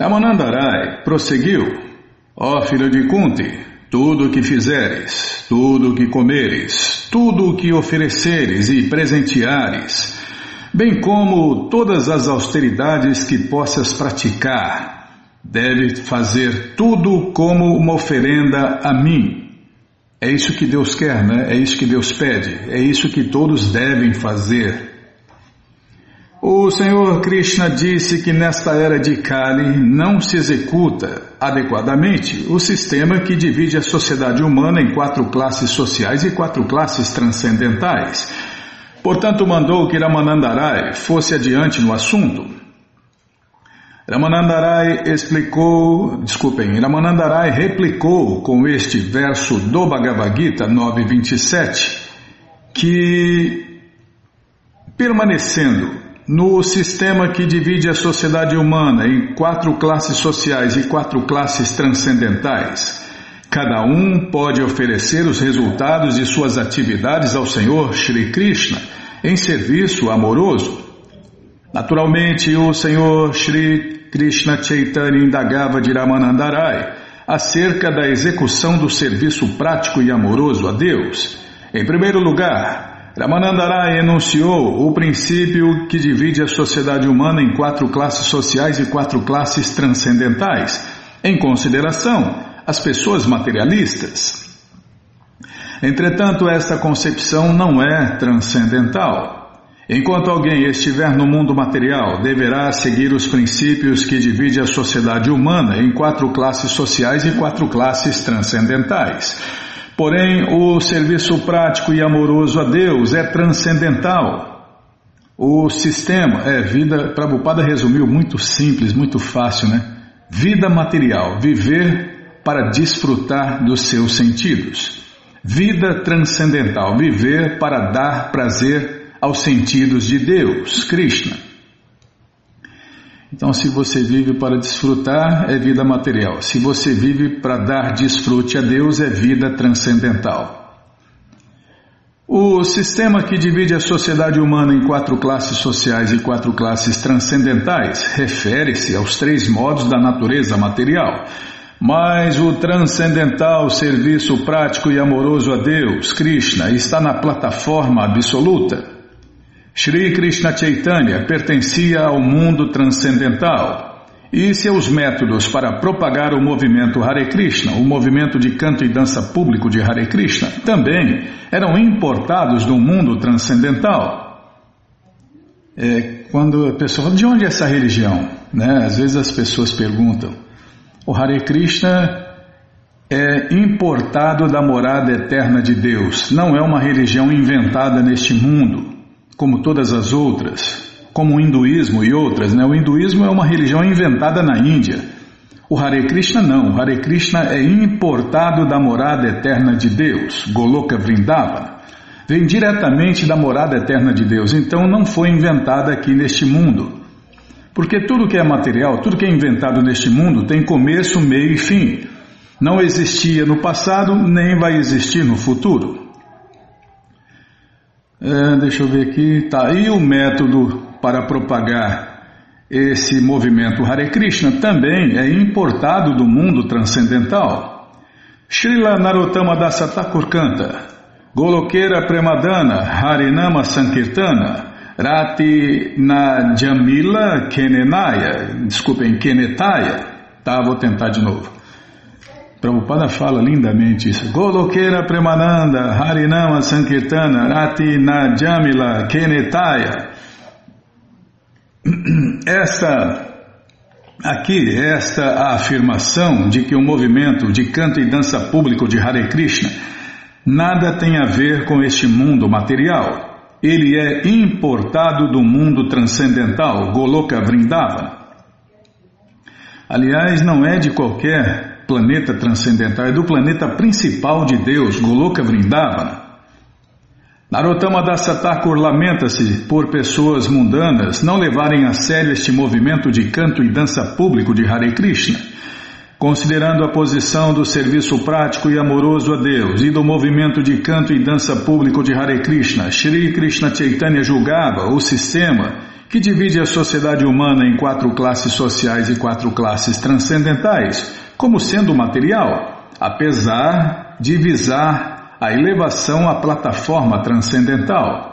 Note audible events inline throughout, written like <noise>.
Ramanandarai prosseguiu: Ó filho de Kunti, tudo o que fizeres, tudo o que comeres, tudo o que ofereceres e presenteares, bem como todas as austeridades que possas praticar, deve fazer tudo como uma oferenda a mim. É isso que Deus quer, né? É isso que Deus pede, é isso que todos devem fazer. O Senhor Krishna disse que nesta era de Kali não se executa adequadamente o sistema que divide a sociedade humana em quatro classes sociais e quatro classes transcendentais. Portanto, mandou que Ramanandarai fosse adiante no assunto. Ramanandarai explicou, desculpem, Ramanandarai replicou com este verso do Bhagavad Gita 9.27 que permanecendo no sistema que divide a sociedade humana em quatro classes sociais e quatro classes transcendentais, cada um pode oferecer os resultados de suas atividades ao Senhor Shri Krishna em serviço amoroso. Naturalmente, o Senhor Shri Krishna Chaitanya indagava de Ramanandarai acerca da execução do serviço prático e amoroso a Deus. Em primeiro lugar, Ramanandarai enunciou o princípio que divide a sociedade humana em quatro classes sociais e quatro classes transcendentais, em consideração as pessoas materialistas. Entretanto, esta concepção não é transcendental. Enquanto alguém estiver no mundo material, deverá seguir os princípios que divide a sociedade humana em quatro classes sociais e quatro classes transcendentais. Porém, o serviço prático e amoroso a Deus é transcendental. O sistema é vida, Prabhupada resumiu muito simples, muito fácil, né? Vida material, viver para desfrutar dos seus sentidos. Vida transcendental, viver para dar prazer aos sentidos de Deus, Krishna. Então, se você vive para desfrutar, é vida material. Se você vive para dar desfrute a Deus, é vida transcendental. O sistema que divide a sociedade humana em quatro classes sociais e quatro classes transcendentais refere-se aos três modos da natureza material. Mas o transcendental serviço prático e amoroso a Deus, Krishna, está na plataforma absoluta. Shri Krishna Chaitanya pertencia ao mundo transcendental e seus métodos para propagar o movimento Hare Krishna, o movimento de canto e dança público de Hare Krishna, também eram importados do mundo transcendental. É, quando a pessoa fala, de onde é essa religião? Né? Às vezes as pessoas perguntam. O Hare Krishna é importado da morada eterna de Deus, não é uma religião inventada neste mundo como todas as outras, como o hinduísmo e outras. Né? O hinduísmo é uma religião inventada na Índia. O Hare Krishna não. O Hare Krishna é importado da morada eterna de Deus, Goloka Vrindavana. Vem diretamente da morada eterna de Deus, então não foi inventada aqui neste mundo. Porque tudo que é material, tudo que é inventado neste mundo tem começo, meio e fim. Não existia no passado, nem vai existir no futuro. É, deixa eu ver aqui. Tá. E o método para propagar esse movimento Hare Krishna também é importado do mundo transcendental. Srila Narottama Dasa Thakur canta Golokera Premadana Harinama Sankirtana Rati Najamila Kenenaya Desculpem, Kenetaya Tá, vou tentar de novo. Prabhupada fala lindamente isso. Golokeira Premananda, Harinama Sankirtana, Rati Najamila, Kenetaya. <clears throat> Esta, aqui, esta afirmação de que o movimento de canto e dança público de Hare Krishna nada tem a ver com este mundo material. Ele é importado do mundo transcendental, Goloka Vrindavana. Aliás, não é de qualquer planeta transcendental, é do planeta principal de Deus, Goloka Vrindavana. Narottama Dasa Thakur lamenta-se por pessoas mundanas não levarem a sério este movimento de canto e dança público de Hare Krishna. Considerando a posição do serviço prático e amoroso a Deus e do movimento de canto e dança público de Hare Krishna, Shri Krishna Chaitanya julgava o sistema que divide a sociedade humana em quatro classes sociais e quatro classes transcendentais, como sendo material, apesar de visar a elevação à plataforma transcendental.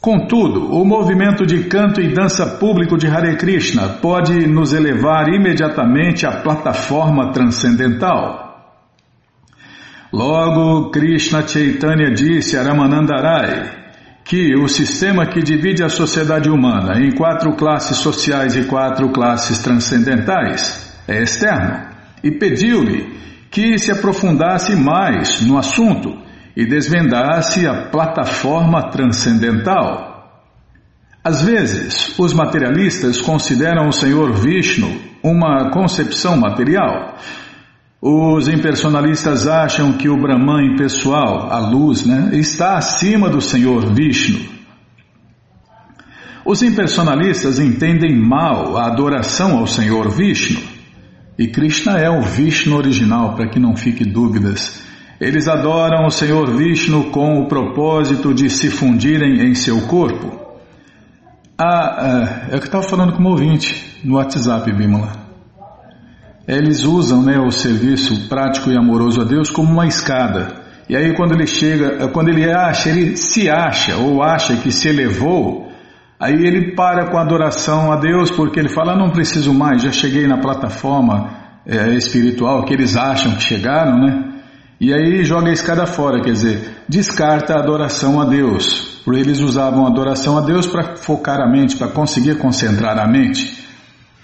Contudo, o movimento de canto e dança público de Hare Krishna pode nos elevar imediatamente à plataforma transcendental. Logo, Krishna Chaitanya disse a Ramanandarai que o sistema que divide a sociedade humana em quatro classes sociais e quatro classes transcendentais é externo e pediu-lhe que se aprofundasse mais no assunto e desvendasse a plataforma transcendental. Às vezes, os materialistas consideram o Senhor Vishnu uma concepção material. Os impersonalistas acham que o Brahman impessoal, a luz, né, está acima do Senhor Vishnu. Os impersonalistas entendem mal a adoração ao Senhor Vishnu. E Krishna é o Vishnu original, para que não fique dúvidas. Eles adoram o Senhor Vishnu com o propósito de se fundirem em seu corpo. Ah, é, é o que estava falando com o ouvinte no WhatsApp, Bimala. Eles usam né, o serviço prático e amoroso a Deus como uma escada. E aí quando ele chega, quando ele acha, ele se acha ou acha que se elevou, aí ele para com a adoração a Deus porque ele fala, não preciso mais, já cheguei na plataforma é, espiritual que eles acham que chegaram, né? E aí joga a escada fora, quer dizer, descarta a adoração a Deus. Porque eles usavam a adoração a Deus para focar a mente, para conseguir concentrar a mente.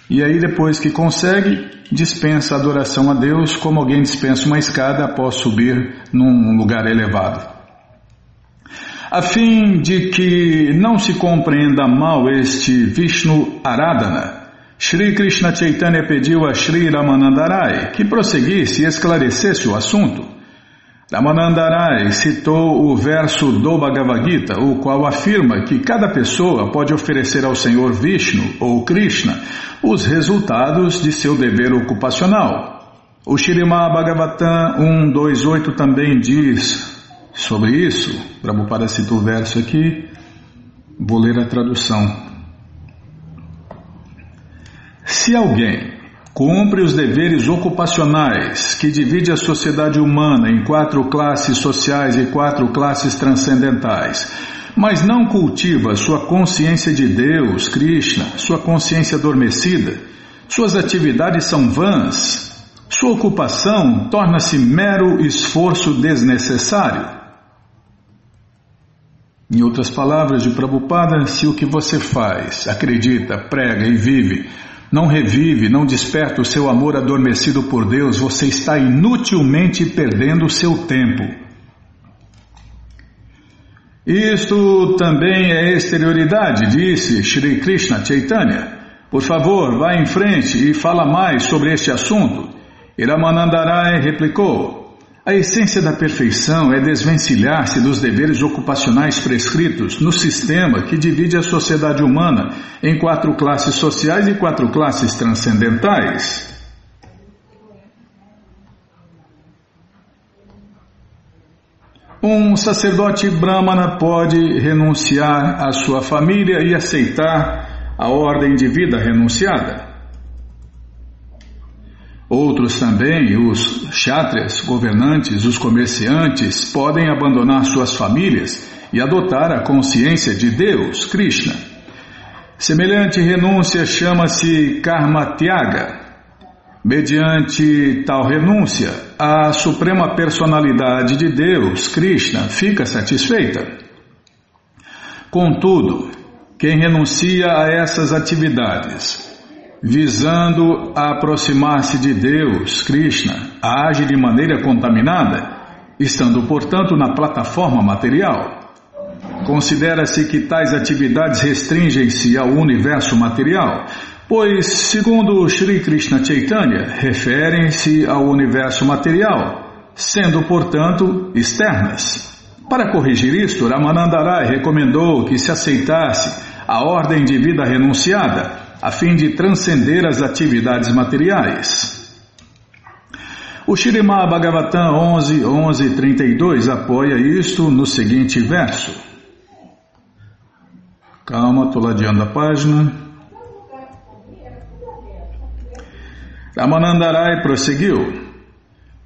E aí depois que consegue, dispensa a adoração a Deus como alguém dispensa uma escada após subir num lugar elevado. A fim de que não se compreenda mal este Vishnu Aradhana, Sri Krishna Chaitanya pediu a Sri Ramanandarai que prosseguisse e esclarecesse o assunto. Ramanandarai citou o verso do Bhagavad Gita, o qual afirma que cada pessoa pode oferecer ao Senhor Vishnu ou Krishna os resultados de seu dever ocupacional. O Shirimá Bhagavatam 128 também diz sobre isso. Prabhupada cita o verso aqui, vou ler a tradução. Se alguém Cumpre os deveres ocupacionais, que divide a sociedade humana em quatro classes sociais e quatro classes transcendentais, mas não cultiva sua consciência de Deus, Krishna, sua consciência adormecida. Suas atividades são vãs. Sua ocupação torna-se mero esforço desnecessário. Em outras palavras de Prabhupada, se o que você faz, acredita, prega e vive não revive, não desperta o seu amor adormecido por Deus, você está inutilmente perdendo o seu tempo. Isto também é exterioridade, disse Sri Krishna Chaitanya. Por favor, vá em frente e fala mais sobre este assunto. Iramanandarai replicou: a essência da perfeição é desvencilhar-se dos deveres ocupacionais prescritos no sistema que divide a sociedade humana em quatro classes sociais e quatro classes transcendentais. Um sacerdote brahmana pode renunciar à sua família e aceitar a ordem de vida renunciada. Outros também, os chátrias, governantes, os comerciantes, podem abandonar suas famílias e adotar a consciência de Deus, Krishna. Semelhante renúncia chama-se Karma Tyaga. Mediante tal renúncia, a suprema personalidade de Deus, Krishna, fica satisfeita. Contudo, quem renuncia a essas atividades visando aproximar-se de Deus, Krishna, age de maneira contaminada, estando, portanto, na plataforma material. Considera-se que tais atividades restringem-se ao universo material, pois, segundo Sri Krishna Chaitanya, referem-se ao universo material, sendo, portanto, externas. Para corrigir isto, Ramanandarai recomendou que se aceitasse a ordem de vida renunciada, a fim de transcender as atividades materiais. O Shirimá Bhagavatam 11, 11, 32 apoia isto no seguinte verso. Calma, estou ladeando a página. Ramanandarai prosseguiu.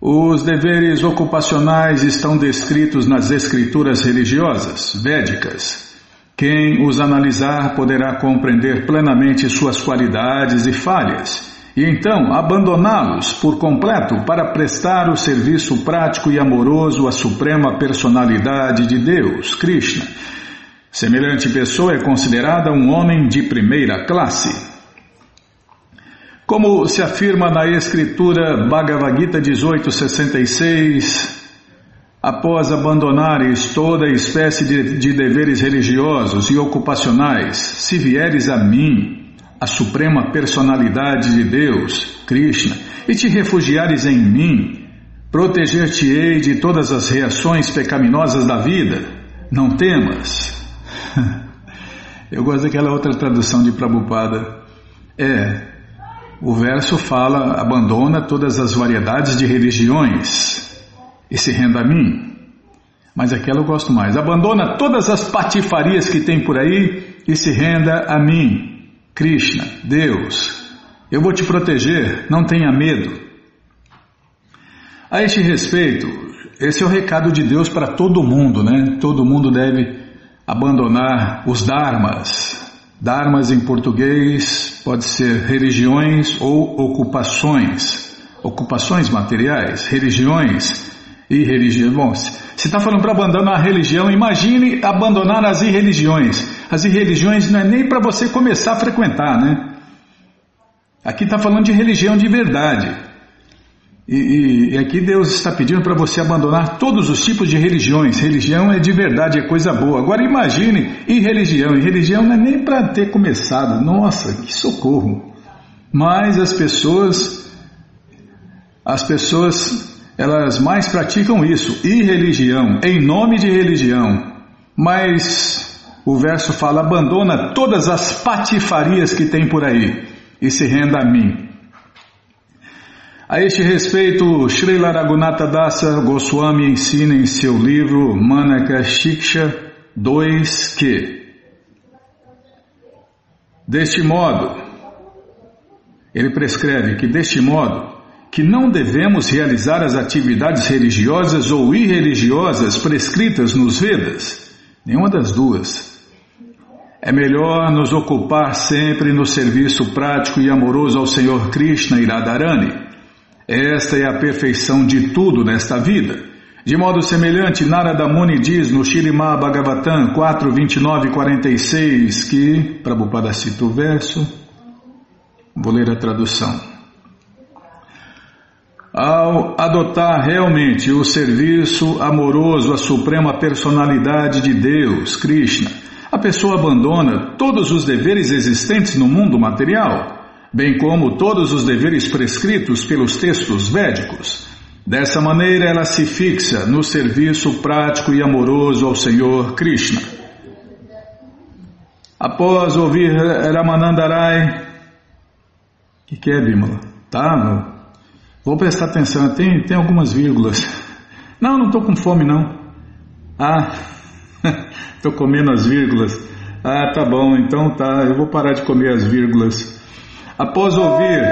Os deveres ocupacionais estão descritos nas escrituras religiosas, védicas. Quem os analisar poderá compreender plenamente suas qualidades e falhas, e então abandoná-los por completo para prestar o serviço prático e amoroso à suprema personalidade de Deus, Krishna. Semelhante pessoa é considerada um homem de primeira classe. Como se afirma na escritura Bhagavad Gita 1866, após abandonares toda espécie de, de, deveres religiosos e ocupacionais, se vieres a mim, a suprema personalidade de Deus, Krishna, e te refugiares em mim, proteger-te-ei de todas as reações pecaminosas da vida. Não temas. <laughs> Eu gosto daquela outra tradução de Prabhupada. É, o verso fala: abandona todas as variedades de religiões e se renda a mim. Mas aquela eu gosto mais. Abandona todas as patifarias que tem por aí e se renda a mim. Krishna, Deus, eu vou te proteger, não tenha medo. A este respeito, esse é o recado de Deus para todo mundo, né? Todo mundo deve abandonar os dharmas, Dharmas em português pode ser religiões ou ocupações. Ocupações materiais, religiões e religião. Bom, se está falando para abandonar a religião, imagine abandonar as irreligiões. As irreligiões não é nem para você começar a frequentar, né? Aqui está falando de religião de verdade. E, e, aqui Deus está pedindo para você abandonar todos os tipos de religiões. Religião é de verdade, é coisa boa. Agora imagine e religião. E religião não é nem para ter começado. Nossa, que socorro! Mas as pessoas, as pessoas, elas mais praticam isso. E religião, em nome de religião. Mas o verso fala: abandona todas as patifarias que tem por aí e se renda a mim. A este respeito, Srila Raghunatha Dasa Goswami ensina em seu livro Manaka Shiksha 2 que, deste modo, ele prescreve que deste modo, que não devemos realizar as atividades religiosas ou irreligiosas prescritas nos Vedas, nenhuma das duas. É melhor nos ocupar sempre no serviço prático e amoroso ao Senhor Krishna e Radharani esta é a perfeição de tudo nesta vida. De modo semelhante, Narada Muni diz no Shirimá Bhagavatam 4, 29 e 46 que, Prabhupada cita o verso, vou ler a tradução. Ao adotar realmente o serviço amoroso à suprema personalidade de Deus, Krishna, a pessoa abandona todos os deveres existentes no mundo material bem como todos os deveres prescritos pelos textos védicos. Dessa maneira, ela se fixa no serviço prático e amoroso ao Senhor Krishna. Após ouvir Ramanandarai, o que, que é, Bimala? Tá, vou prestar atenção, tem, tem algumas vírgulas. Não, não estou com fome, não. Ah, <laughs> estou comendo as vírgulas. Ah, tá bom, então tá, eu vou parar de comer as vírgulas. Após ouvir.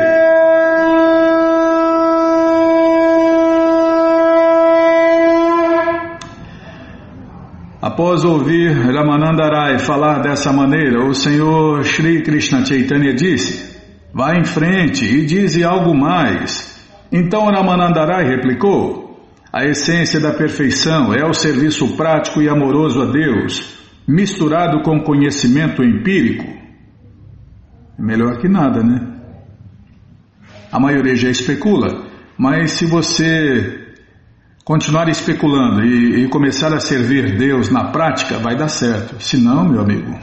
Após ouvir Ramanandarai falar dessa maneira, o Senhor Sri Krishna Chaitanya disse: Vá em frente e dize algo mais. Então Ramanandarai replicou: A essência da perfeição é o serviço prático e amoroso a Deus, misturado com conhecimento empírico. Melhor que nada, né? A maioria já especula, mas se você continuar especulando e, e, começar a servir Deus na prática, vai dar certo. Se não, meu amigo,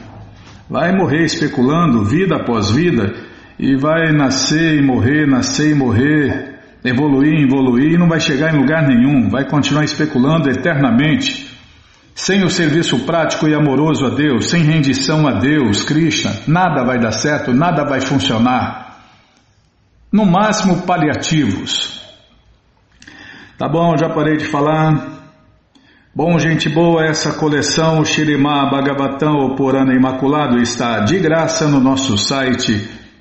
vai morrer especulando vida após vida e vai nascer e morrer, nascer e morrer, evoluir, evoluir e não vai chegar em lugar nenhum, vai continuar especulando eternamente. Sem o serviço prático e amoroso a Deus, sem rendição a Deus, Krishna, nada vai dar certo, nada vai funcionar. No máximo, paliativos. Tá bom, já parei de falar. Bom, gente boa, essa coleção Shirimá Bhagavatam, o Purana Imaculado, está de graça no nosso site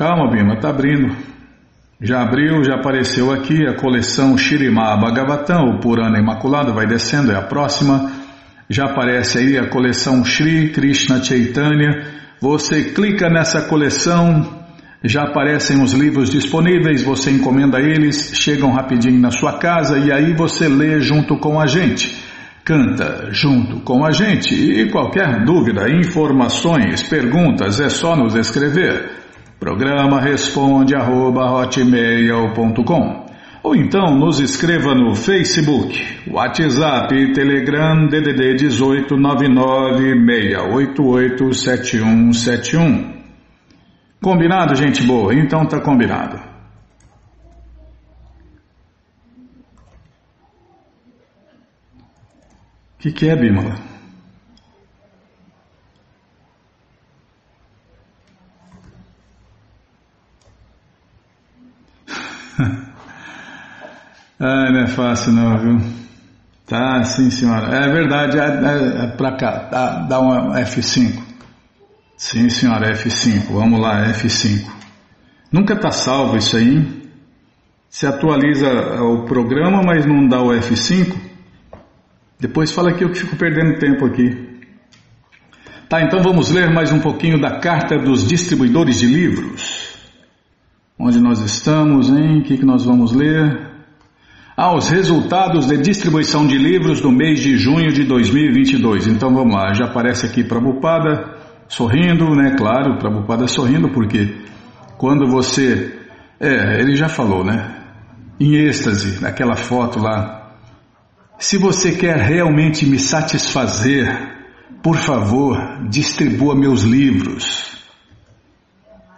Calma, Bima, está abrindo. Já abriu, já apareceu aqui a coleção Shirimá Bhagavatam, o Purana Imaculado, vai descendo, é a próxima. Já aparece aí a coleção Sri Krishna Chaitanya. Você clica nessa coleção, já aparecem os livros disponíveis, você encomenda eles, chegam rapidinho na sua casa e aí você lê junto com a gente. Canta junto com a gente e qualquer dúvida, informações, perguntas é só nos escrever. Programa responde arroba hotmail.com ou então nos escreva no Facebook, WhatsApp Telegram DDD 18 996887171. Combinado, gente boa? Então tá combinado. O que, que é, Bímola? <laughs> Ah, não é fácil não, viu? Tá, sim senhora. É verdade, é, é, é pra cá, dá, dá um F5. Sim senhora, F5. Vamos lá, F5. Nunca tá salvo isso aí, hein? Se atualiza o programa, mas não dá o F5. Depois fala que eu que fico perdendo tempo aqui. Tá, então vamos ler mais um pouquinho da carta dos distribuidores de livros. Onde nós estamos, hein? O que, que nós vamos ler? aos resultados de distribuição de livros do mês de junho de 2022. Então vamos lá, já aparece aqui Prabhupada sorrindo, né? Claro, Prabhupada sorrindo, porque quando você. É, ele já falou, né? Em êxtase, naquela foto lá. Se você quer realmente me satisfazer, por favor, distribua meus livros.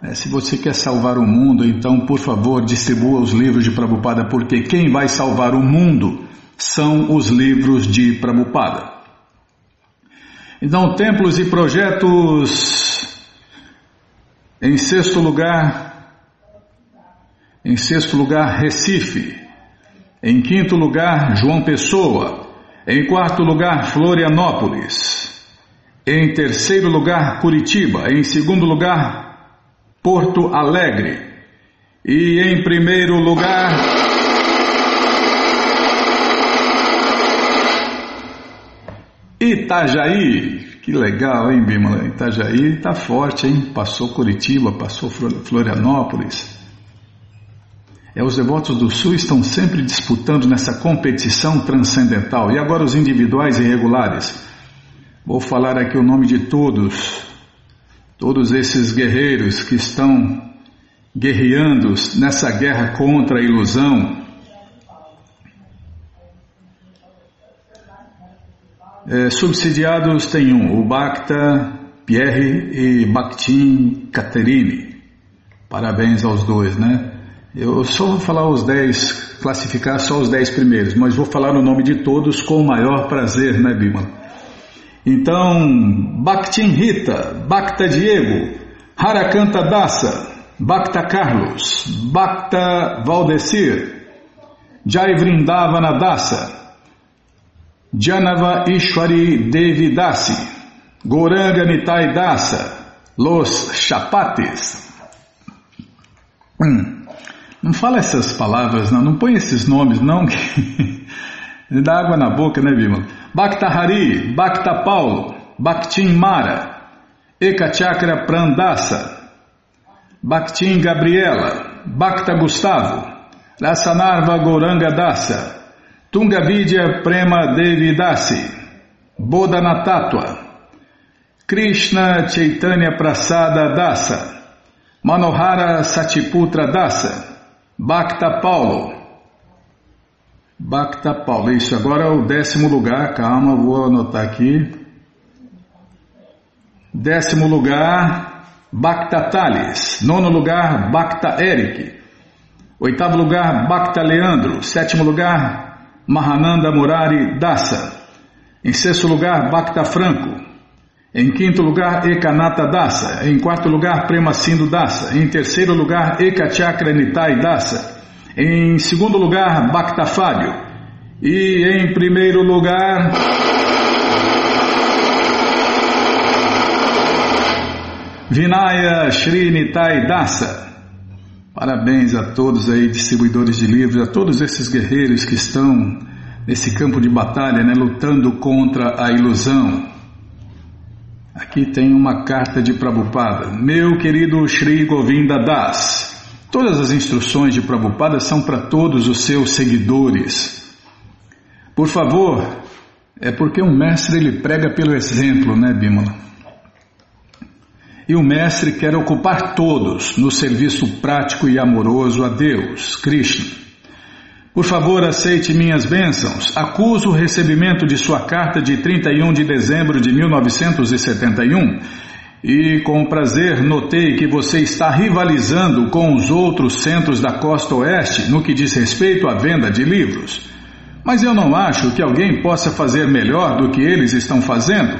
É, se você quer salvar o mundo, então, por favor, distribua os livros de Prabhupada, porque quem vai salvar o mundo são os livros de Prabhupada. Então, templos e projetos. Em sexto lugar, em sexto lugar, Recife. Em quinto lugar, João Pessoa. Em quarto lugar, Florianópolis. Em terceiro lugar, Curitiba. Em segundo lugar, Porto Alegre. E em primeiro lugar. Itajaí. Que legal, hein, Bímola? Itajaí tá forte, hein? Passou Curitiba, passou Florianópolis. É, os devotos do Sul estão sempre disputando nessa competição transcendental. E agora os individuais e regulares. Vou falar aqui o nome de todos todos esses guerreiros que estão guerreando nessa guerra contra a ilusão, é, subsidiados tem um, o Bhakta Pierre e Bakhtin Caterine. Parabéns aos dois, né? Eu só vou falar os dez, classificar só os dez primeiros, mas vou falar o nome de todos com o maior prazer, né, Bima? Então, Bhaktin Rita, Bhakta Diego, Harakanta Dasa, Bhakta Carlos, Bhakta Valdecir, Jai Vrindavana Dasa, Janava Ishwari Devi Dasi, Goranga Nitai Dasa, Los Chapates. Hum, não fala essas palavras, não, não põe esses nomes, não, <laughs> dá água na boca, né, Bima? Bhakta Hari, Bhakta Paulo, Bhaktin Mara, Ekachakra Prandasa, Bhaktin Gabriela, Bhakta Gustavo, Rasanarva Goranga Dasa, Tungavidya Prema Devi Dasi, Bodhana Krishna Chaitanya Prasada Dasa, Manohara Satiputra Dasa, Bhakta Paulo, Bacta Paula. Isso, agora é o décimo lugar, calma, vou anotar aqui. Décimo lugar, Bacta Thales. Nono lugar, Bacta Eric. Oitavo lugar, Bacta Leandro. Sétimo lugar, Mahananda Murari Dasa. Em sexto lugar, Bacta Franco. Em quinto lugar, Ekanata Dasa. Em quarto lugar, Prema Dasa. Em terceiro lugar, Ekachakra Nitai Dasa. Em segundo lugar, Bacta Fábio. E em primeiro lugar. Vinaya Nitai Dasa. Parabéns a todos aí, distribuidores de livros, a todos esses guerreiros que estão nesse campo de batalha, né, lutando contra a ilusão. Aqui tem uma carta de Prabhupada. Meu querido Sri Govinda Das, todas as instruções de Prabhupada são para todos os seus seguidores. Por favor, é porque um mestre ele prega pelo exemplo, né, Bimala? E o mestre quer ocupar todos no serviço prático e amoroso a Deus, Krishna. Por favor, aceite minhas bênçãos. Acuso o recebimento de sua carta de 31 de dezembro de 1971 e com prazer notei que você está rivalizando com os outros centros da costa oeste no que diz respeito à venda de livros. Mas eu não acho que alguém possa fazer melhor do que eles estão fazendo.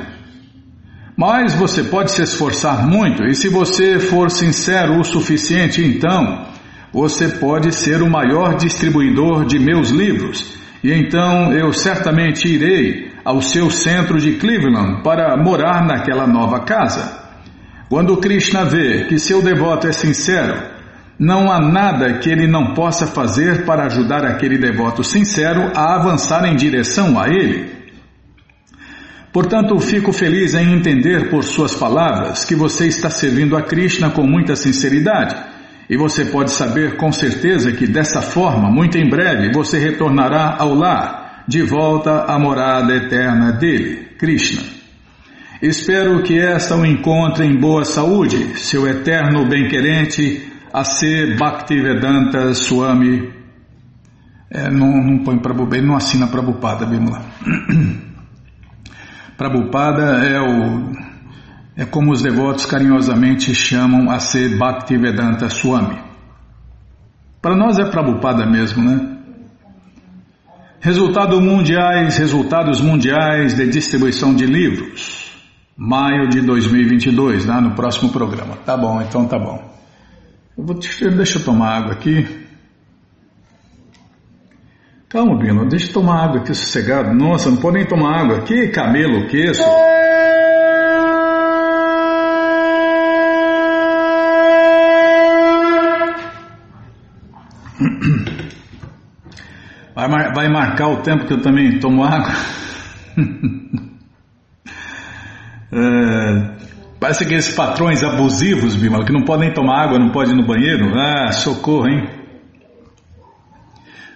Mas você pode se esforçar muito e se você for sincero o suficiente, então você pode ser o maior distribuidor de meus livros, e então eu certamente irei ao seu centro de Cleveland para morar naquela nova casa. Quando Krishna vê que seu devoto é sincero, não há nada que ele não possa fazer para ajudar aquele devoto sincero a avançar em direção a ele. Portanto, fico feliz em entender por suas palavras que você está servindo a Krishna com muita sinceridade e você pode saber com certeza que dessa forma, muito em breve, você retornará ao lar, de volta à morada eterna dele, Krishna. Espero que esta o encontre em boa saúde, seu eterno bem-querente, a ser Bhaktivedanta Swami. É, não, não põe Prabhupada, ele não assina Prabhupada, Bimala. <clears throat> Prabhupada é o é como os devotos carinhosamente chamam a ser Bhaktivedanta Swami. Para nós é Prabhupada mesmo, né? Resultados mundiais, resultados mundiais de distribuição de livros. Maio de 2022, né? no próximo programa. Tá bom, então tá bom. Eu vou, deixa eu tomar água aqui. Calma, Bino, deixa eu tomar água aqui sossegado. Nossa, não pode nem tomar água. Que camelo que isso? Vai, vai marcar o tempo que eu também tomo água? <laughs> é, parece aqueles patrões abusivos, Bima, que não podem tomar água, não podem ir no banheiro. Ah, socorro, hein?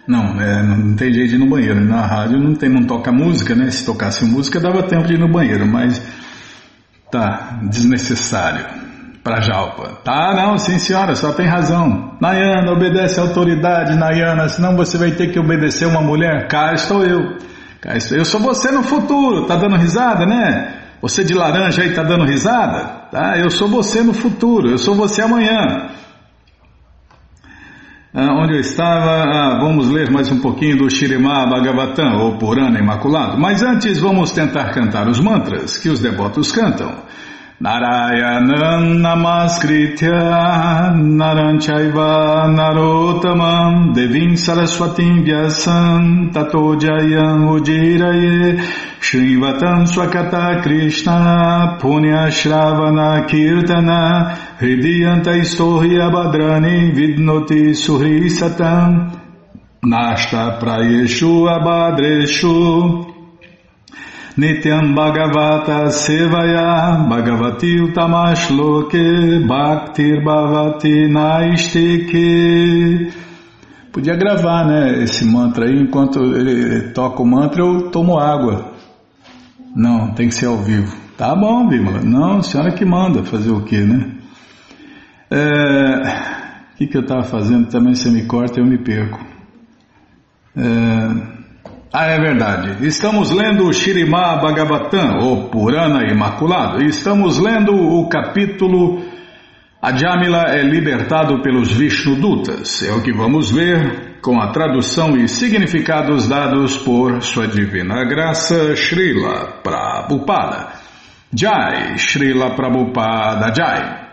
Não, é, não tem jeito de ir no banheiro. Na rádio não, tem, não toca música, né? Se tocasse música dava tempo de ir no banheiro, mas tá desnecessário para Jalpa. Tá, não, sim senhora, só tem razão. Nayana, obedece a autoridade, Nayana, senão você vai ter que obedecer uma mulher. Cá estou eu. Cá estou eu. sou você no futuro, tá dando risada, né? Você de laranja aí tá dando risada? Tá? Eu sou você no futuro, eu sou você amanhã. Ah, onde eu estava, ah, vamos ler mais um pouquinho do Shirimá Bhagavatam, ou Purana Imaculado. Mas antes vamos tentar cantar os mantras que os devotos cantam. Narayanam namaskritya naranchaiva narotamam devim saraswatim vyasam tato ujiraye shrivatam swakata krishna punya shravana kirtana hridiyanta istohi abhadrani vidnoti suhri satam nashta prayeshu abhadreshu Nityam Bhagavata Sevaya Bhagavati Utamashloke Bhaktir Bhavati Naistike Podia gravar, né, esse mantra aí, enquanto ele toca o mantra eu tomo água. Não, tem que ser ao vivo. Tá bom, Bímola. Não, senhora que manda fazer o quê, né? É, o que, que eu estava fazendo? Também você me corta e eu me perco. É, Ah, é verdade. Estamos lendo o Shirimá Bhagavatam, ou Purana Imaculado. Estamos lendo o capítulo Ajamila é libertado pelos Vishnudutas. É o que vamos ver com a tradução e significados dados por Sua Divina Graça Srila Prabhupada. Jai, Srila Prabhupada Jai.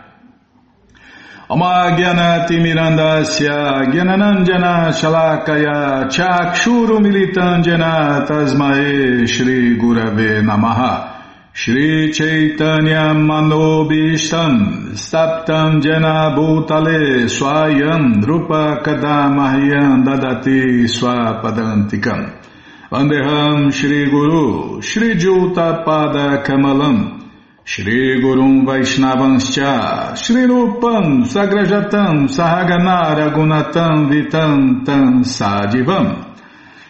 Amagyanaatimirandasya Gyananandjana Shalakaya Chakshuru Militandjana Tasmae Shri Gurave Namaha. Shri Chaitanya Manobishtam Staptam Jena Bhutale Swayam Drupa Kadamahyam Dadati Swapadantikam. Vandeham Shri Gurum Vaishnavanscha Shri Rupam Sagrajatam Sahaganara Gunatam Vitantam Sadivam.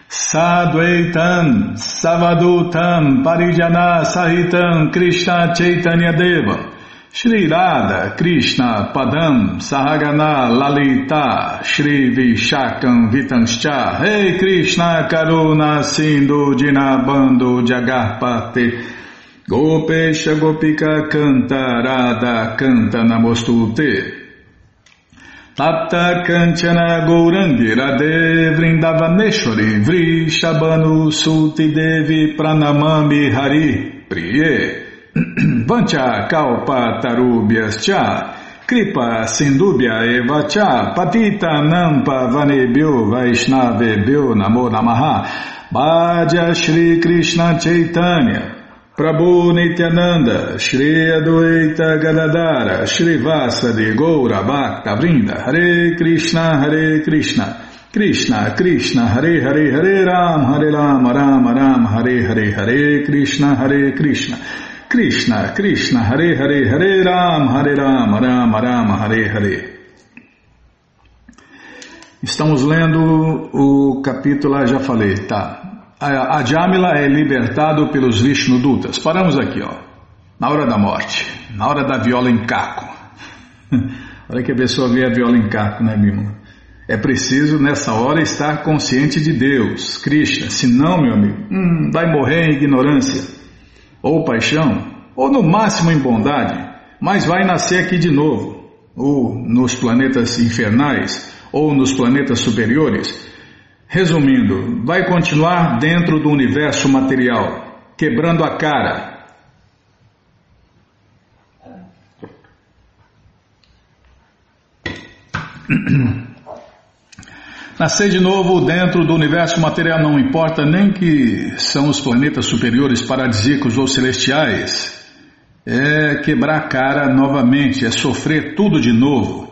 Sadvaitam Savadutam Parijana Sahitam Krishna Chaitanya Deva Shri Radha Krishna Padam Sahagana Lalita Shri Vishakam Vitanscha. Rei Krishna Karuna Sindhu Dinabando Jagarpate Gopesha Gopika Canta Radha Canta Namostute. Tapta Kanchana Gourangi Radhe Vrindavaneshwari Vrishabhanu Sulti Devi Pranamami Hari Priye. <clears throat> Vancha Kalpa Tarubhyas Cha Kripa Sindubhya Eva Cha. Patita Nampa Vanebhyo Vaishnavebhyo Namo Namaha. Bhaja Shri Krishna Chaitanya Prabhu Nityananda, Shri Adwaita Gadadara, Shri Vasadi Goura Bhakta Vrinda, Hare Krishna, Hare Krishna, Krishna, Krishna, Hare Hare, Hare Ram, Hare Ram, Ram Ram, Hare Hare, Hare Krishna, Hare Krishna, Krishna, Krishna, Hare Hare, Hare Ram, Hare Ram, Ram Ram, Hare Hare. Estamos lendo o capítulo, já falei, tá? A Jamila é libertado pelos Vishnudutas. Paramos aqui, ó. Na hora da morte, na hora da viola em caco. <laughs> Olha que a pessoa vê a viola em caco, né, Bima? É preciso, nessa hora, estar consciente de Deus, Krishna. Senão, meu amigo, hum, vai morrer em ignorância, ou paixão, ou no máximo em bondade, mas vai nascer aqui de novo, ou nos planetas infernais, ou nos planetas superiores Resumindo, vai continuar dentro do universo material, quebrando a cara. <clears throat> Nascer de novo dentro do universo material não importa nem que são os planetas superiores paradisíacos ou celestiais. É quebrar a cara novamente, é sofrer tudo de novo.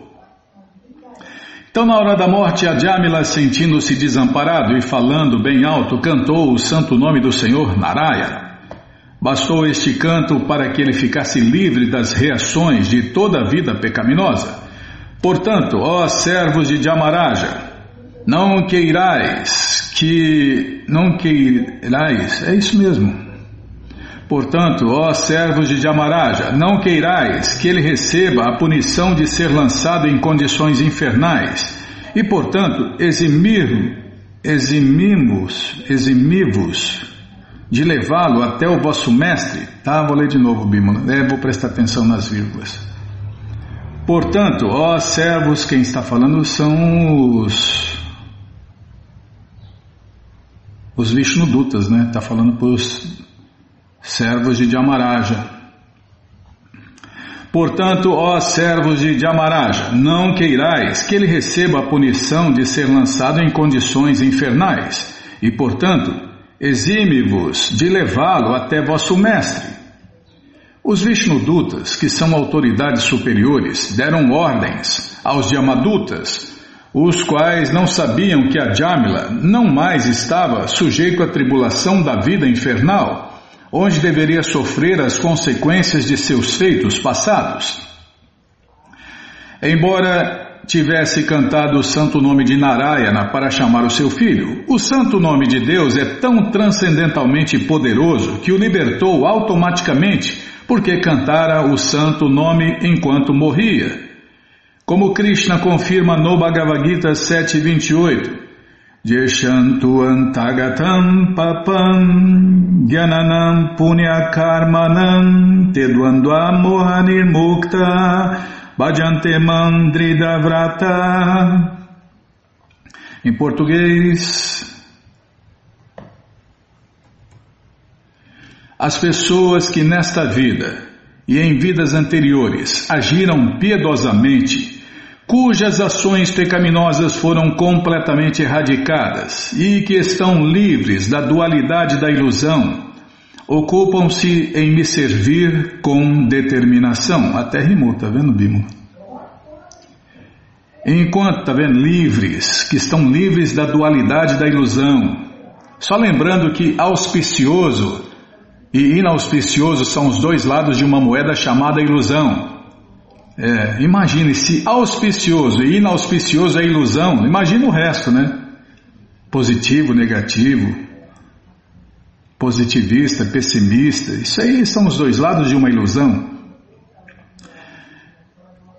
Então, na hora da morte, Adjamila, sentindo-se desamparado e falando bem alto, cantou o santo nome do Senhor Narayana. Bastou este canto para que ele ficasse livre das reações de toda a vida pecaminosa. Portanto, ó servos de Jamaraja, não queirais que. Não queirais, é isso mesmo, Portanto, ó servos de Jamaraja, não queirais que ele receba a punição de ser lançado em condições infernais, e, portanto, eximir, eximimos, eximivos de levá-lo até o vosso mestre. Tá, vou ler de novo, Bímola. É, vou prestar atenção nas vírgulas. Portanto, ó servos, quem está falando são os os Vishnudutas, né? Está falando para os servos de Jamaraja. Portanto, ó servos de Jamaraja, não queirais que ele receba a punição de ser lançado em condições infernais, e, portanto, exime-vos de levá-lo até vosso mestre. Os Vishnudutas, que são autoridades superiores, deram ordens aos Yamadutas, os quais não sabiam que a Jamila não mais estava sujeito à tribulação da vida infernal onde deveria sofrer as consequências de seus feitos passados. Embora tivesse cantado o santo nome de Narayana para chamar o seu filho, o santo nome de Deus é tão transcendentalmente poderoso que o libertou automaticamente porque cantara o santo nome enquanto morria. Como Krishna confirma no Bhagavad Gita 7.28, Jeshantu antagatam papam Gyananam punyakarmanam Tedwandva mohanirmukta Bhajante mandrida vrata Em português As pessoas que nesta vida e em vidas anteriores agiram piedosamente cujas ações pecaminosas foram completamente erradicadas e que estão livres da dualidade da ilusão, ocupam-se em me servir com determinação. Até rimou, tá vendo, Bimo? Enquanto, tá vendo, livres, que estão livres da dualidade da ilusão. Só lembrando que auspicioso e inauspicioso são os dois lados de uma moeda chamada ilusão. É, imagine se auspicioso e inauspicioso é ilusão, imagine o resto, né? Positivo, negativo, positivista, pessimista, isso aí são os dois lados de uma ilusão.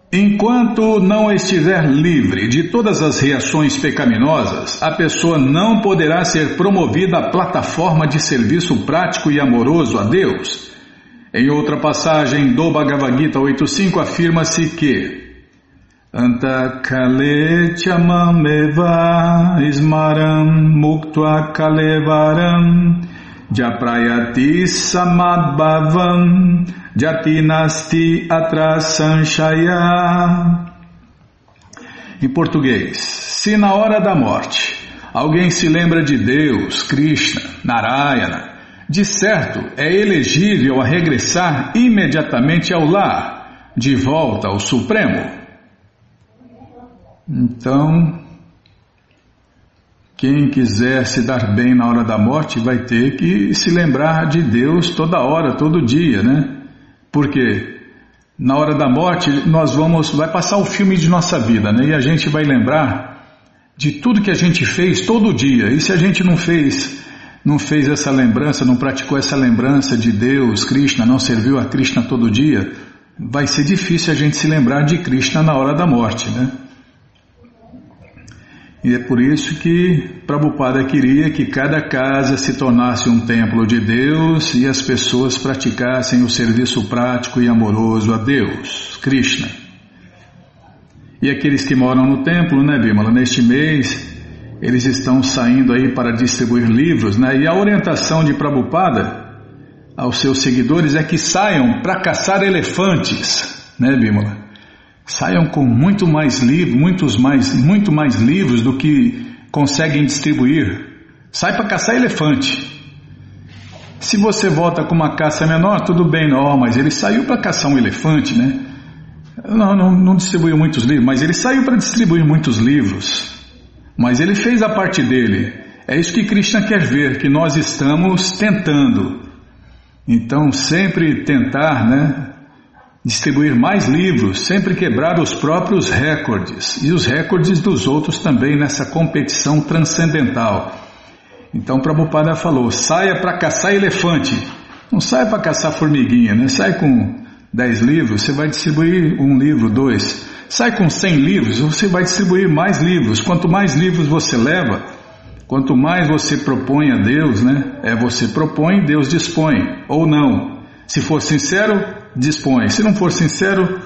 Enquanto não estiver livre de todas as reações pecaminosas, a pessoa não poderá ser promovida à plataforma de serviço prático e amoroso a Deus em outra passagem do Bhagavad Gita 8.5 afirma-se que Antakale chamameva ismaram muktva kalevaram japrayati samadbhavam jatinasti atrasanshaya Em português, se na hora da morte alguém se lembra de Deus, Krishna, Narayana, de certo, é elegível a regressar imediatamente ao lar, de volta ao Supremo. Então, quem quiser se dar bem na hora da morte vai ter que se lembrar de Deus toda hora, todo dia, né? Porque na hora da morte nós vamos, vai passar o filme de nossa vida, né? E a gente vai lembrar de tudo que a gente fez todo dia. E se a gente não fez não fez essa lembrança, não praticou essa lembrança de Deus, Krishna, não serviu a Krishna todo dia, vai ser difícil a gente se lembrar de Krishna na hora da morte, né? E é por isso que Prabhupada queria que cada casa se tornasse um templo de Deus e as pessoas praticassem o serviço prático e amoroso a Deus, Krishna. E aqueles que moram no templo, né, Bimala, neste mês, eles estão saindo aí para distribuir livros, né? E a orientação de Prabhupada aos seus seguidores é que saiam para caçar elefantes, né, Bímola? Saiam com muito mais livros, muitos mais, muito mais livros do que conseguem distribuir. Sai para caçar elefante. Se você volta com uma caça menor, tudo bem, não, mas ele saiu para caçar um elefante, né? Não, não, não distribuiu muitos livros, mas ele saiu para distribuir muitos livros. Mas ele fez a parte dele. É isso que Krishna quer ver, que nós estamos tentando. Então, sempre tentar, né? Distribuir mais livros, sempre quebrar os próprios recordes e os recordes dos outros também nessa competição transcendental. Então, Prabhupada falou: saia para caçar elefante, não saia para caçar formiguinha, né? Sai com 10 livros, você vai distribuir um livro, dois. Sai com 100 livros, você vai distribuir mais livros. Quanto mais livros você leva, quanto mais você propõe a Deus, né? É você propõe, Deus dispõe, ou não. Se for sincero, dispõe. Se não for sincero,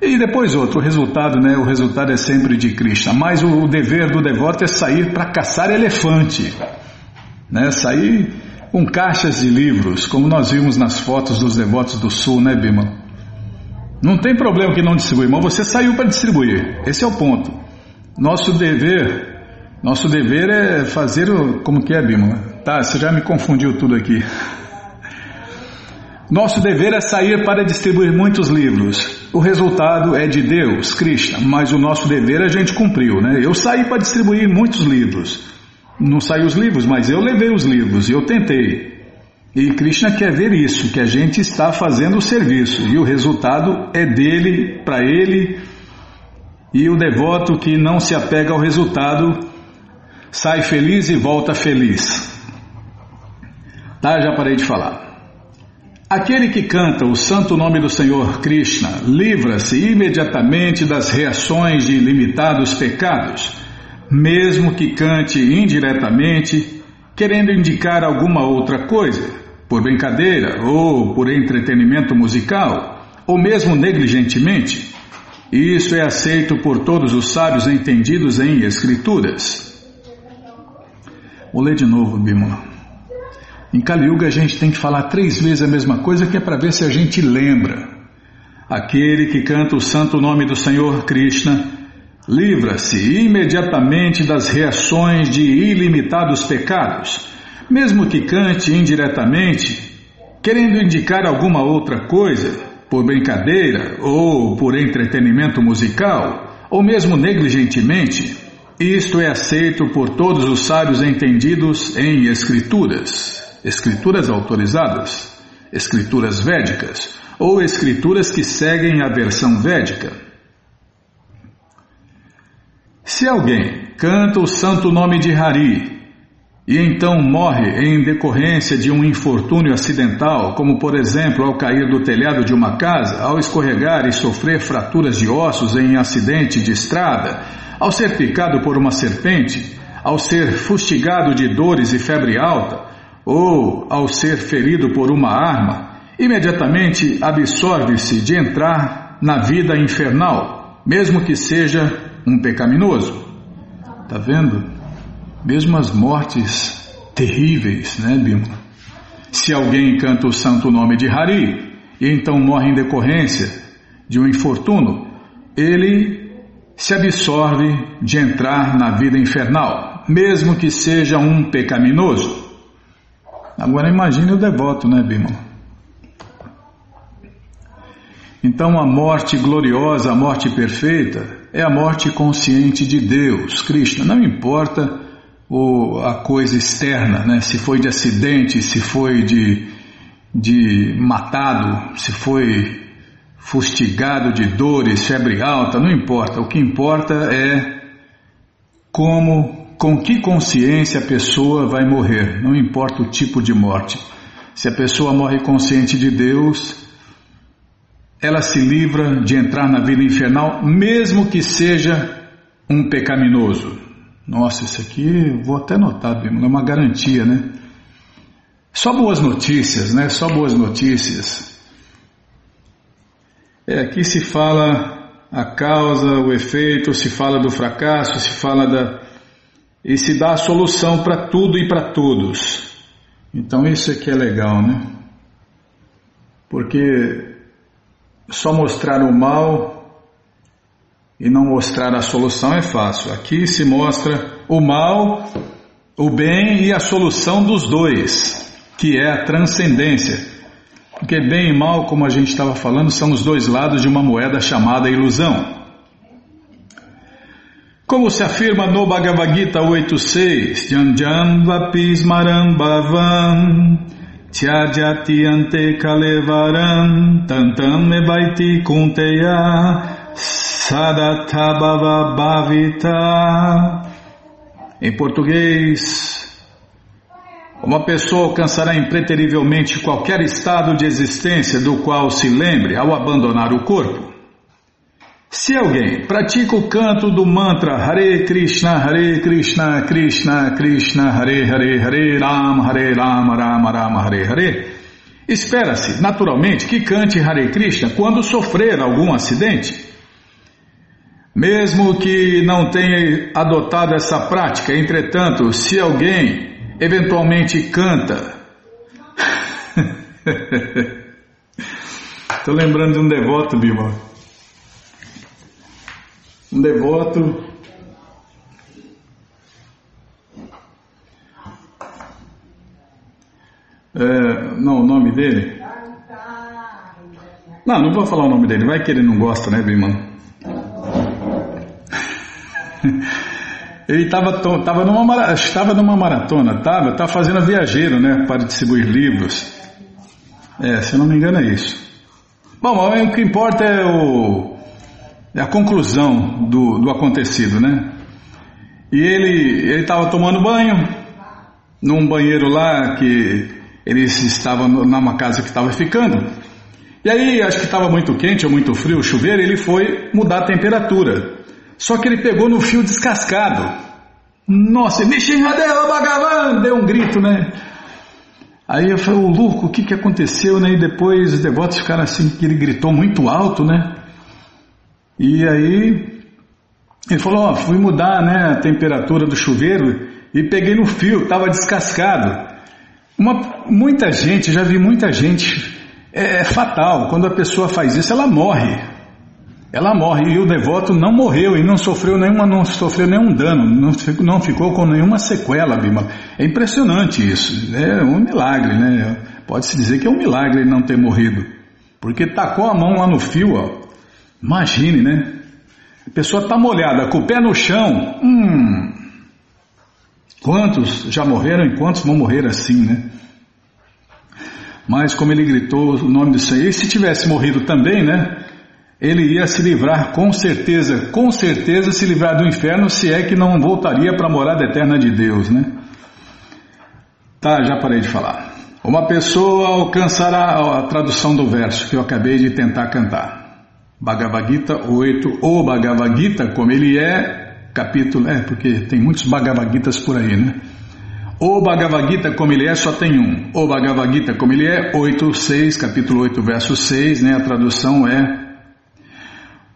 e depois outro, o resultado, né? O resultado é sempre de Krishna. Mas o, dever do devoto é sair para caçar elefante, né? Sair com caixas de livros, como nós vimos nas fotos dos devotos do sul, né, Bima? Não tem problema que não distribui, mas você saiu para distribuir. Esse é o ponto. Nosso dever, nosso dever é fazer o, como que é, Bima? Tá, você já me confundiu tudo aqui. <laughs> Nosso dever é sair para distribuir muitos livros. O resultado é de Deus, Krishna, mas o nosso dever a gente cumpriu, né? Eu saí para distribuir muitos livros. Não saiu os livros, mas eu levei os livros e eu tentei. E Krishna quer ver isso, que a gente está fazendo o serviço e o resultado é dele, para ele. E o devoto que não se apega ao resultado sai feliz e volta feliz. Tá, já parei de falar. Aquele que canta o santo nome do Senhor Krishna livra-se imediatamente das reações de limitados pecados, mesmo que cante indiretamente, querendo indicar alguma outra coisa, por brincadeira ou por entretenimento musical, ou mesmo negligentemente. Isso é aceito por todos os sábios entendidos em escrituras. Vou ler de novo, Bimala. Em Kali Yuga a gente tem que falar três vezes a mesma coisa que é para ver se a gente lembra. Aquele que canta o santo nome do Senhor Krishna livra-se imediatamente das reações de ilimitados pecados, mesmo que cante indiretamente, querendo indicar alguma outra coisa, por brincadeira ou por entretenimento musical, ou mesmo negligentemente. Isto é aceito por todos os sábios entendidos em escrituras escrituras autorizadas, escrituras védicas ou escrituras que seguem a versão védica. Se alguém canta o santo nome de Hari e então morre em decorrência de um infortúnio acidental, como por exemplo ao cair do telhado de uma casa, ao escorregar e sofrer fraturas de ossos em acidente de estrada, ao ser picado por uma serpente, ao ser fustigado de dores e febre alta, ou ao ser ferido por uma arma, imediatamente absorve-se de entrar na vida infernal, mesmo que seja um pecaminoso. Tá vendo? Mesmo as mortes terríveis, né, Bima? Se alguém canta o santo nome de Hari e então morre em decorrência de um infortúnio, ele se absorve de entrar na vida infernal, mesmo que seja um pecaminoso. Agora imagine o devoto, né, Bimala? Então a morte gloriosa, a morte perfeita, é a morte consciente de Deus, Krishna. Não importa o, a coisa externa, né? se foi de acidente, se foi de, de matado, se foi fustigado de dores, febre alta, não importa. O que importa é como com que consciência a pessoa vai morrer, não importa o tipo de morte. Se a pessoa morre consciente de Deus, ela se livra de entrar na vida infernal, mesmo que seja um pecaminoso. Nossa, isso aqui vou até notar, é uma garantia, né? Só boas notícias, né? Só boas notícias. É, aqui se fala a causa, o efeito, se fala do fracasso, se fala da, e se dá a solução para tudo e para todos. Então isso aqui é legal, né? Porque só mostrar o mal e não mostrar a solução é fácil. Aqui se mostra o mal, o bem e a solução dos dois, que é a transcendência. Porque bem e mal, como a gente estava falando, são os dois lados de uma moeda chamada ilusão. Como se afirma no Bhagavad Gita 8.6, Janjan Vapismaram Bhavam Tyajati Ante Kalevaram Tantam Mevaiti Kunteya Sadatabhava Bhavita Em português, uma pessoa alcançará impreterivelmente qualquer estado de existência do qual se lembre ao abandonar o corpo. Se alguém pratica o canto do mantra Hare Krishna, Hare Krishna, Krishna, Krishna, Hare Hare, Hare Rama, Hare Rama, Rama Rama, Hare Hare, espera-se, naturalmente, que cante Hare Krishna quando sofrer algum acidente. Mesmo que não tenha adotado essa prática, entretanto, se alguém eventualmente canta. <laughs> Estou lembrando de um devoto, Bima um devoto é, não, o nome dele? Não, não vou falar o nome dele, vai que ele não gosta, né, Bimano? <laughs> Ele estava tava numa, estava numa maratona, estava tá fazendo viajeiro, né, para distribuir livros. É, se eu não me engano é isso. Bom, o que importa é o, é a conclusão do, do acontecido, né? E ele ele estava tomando banho num banheiro lá que eles estavam numa casa que estava ficando. E aí acho que estava muito quente ou muito frio o chuveiro, ele foi mudar a temperatura. Só que ele pegou no fio descascado. Nossa, Nishinradeva Bhagavan! Deu um grito, né? Aí eu falei, o louco, o que, que aconteceu, né? E depois os devotos ficaram assim, que ele gritou muito alto, né? E aí ele falou, ó, fui mudar né, a temperatura do chuveiro e peguei no fio, estava descascado. Uma, muita gente, já vi muita gente, é, é fatal, quando a pessoa faz isso, ela morre. Ela morre e o devoto não morreu e não sofreu nenhuma, não sofreu nenhum dano, não, não ficou com nenhuma sequela, Bima. É impressionante isso, é um milagre, né? Pode-se dizer que é um milagre ele não ter morrido, porque tacou a mão lá no fio, ó. Imagine, né? A pessoa está molhada, com o pé no chão. Hum. Quantos já morreram e quantos vão morrer assim, né? Mas como ele gritou o nome do Senhor, e se tivesse morrido também, né? Ele ia se livrar com certeza, com certeza se livrar do inferno, se é que não voltaria para a morada eterna de Deus, né? Tá, já parei de falar. Uma pessoa alcançará a tradução do verso que eu acabei de tentar cantar. Bhagavad Gita 8, o Bhagavad Gita, como ele é, capítulo, é, porque tem muitos Bhagavad Gitas por aí, né? O Bhagavad Gita, como ele é, só tem um. O Bhagavad Gita, como ele é, 8, 6, capítulo 8, verso 6, né? A tradução é: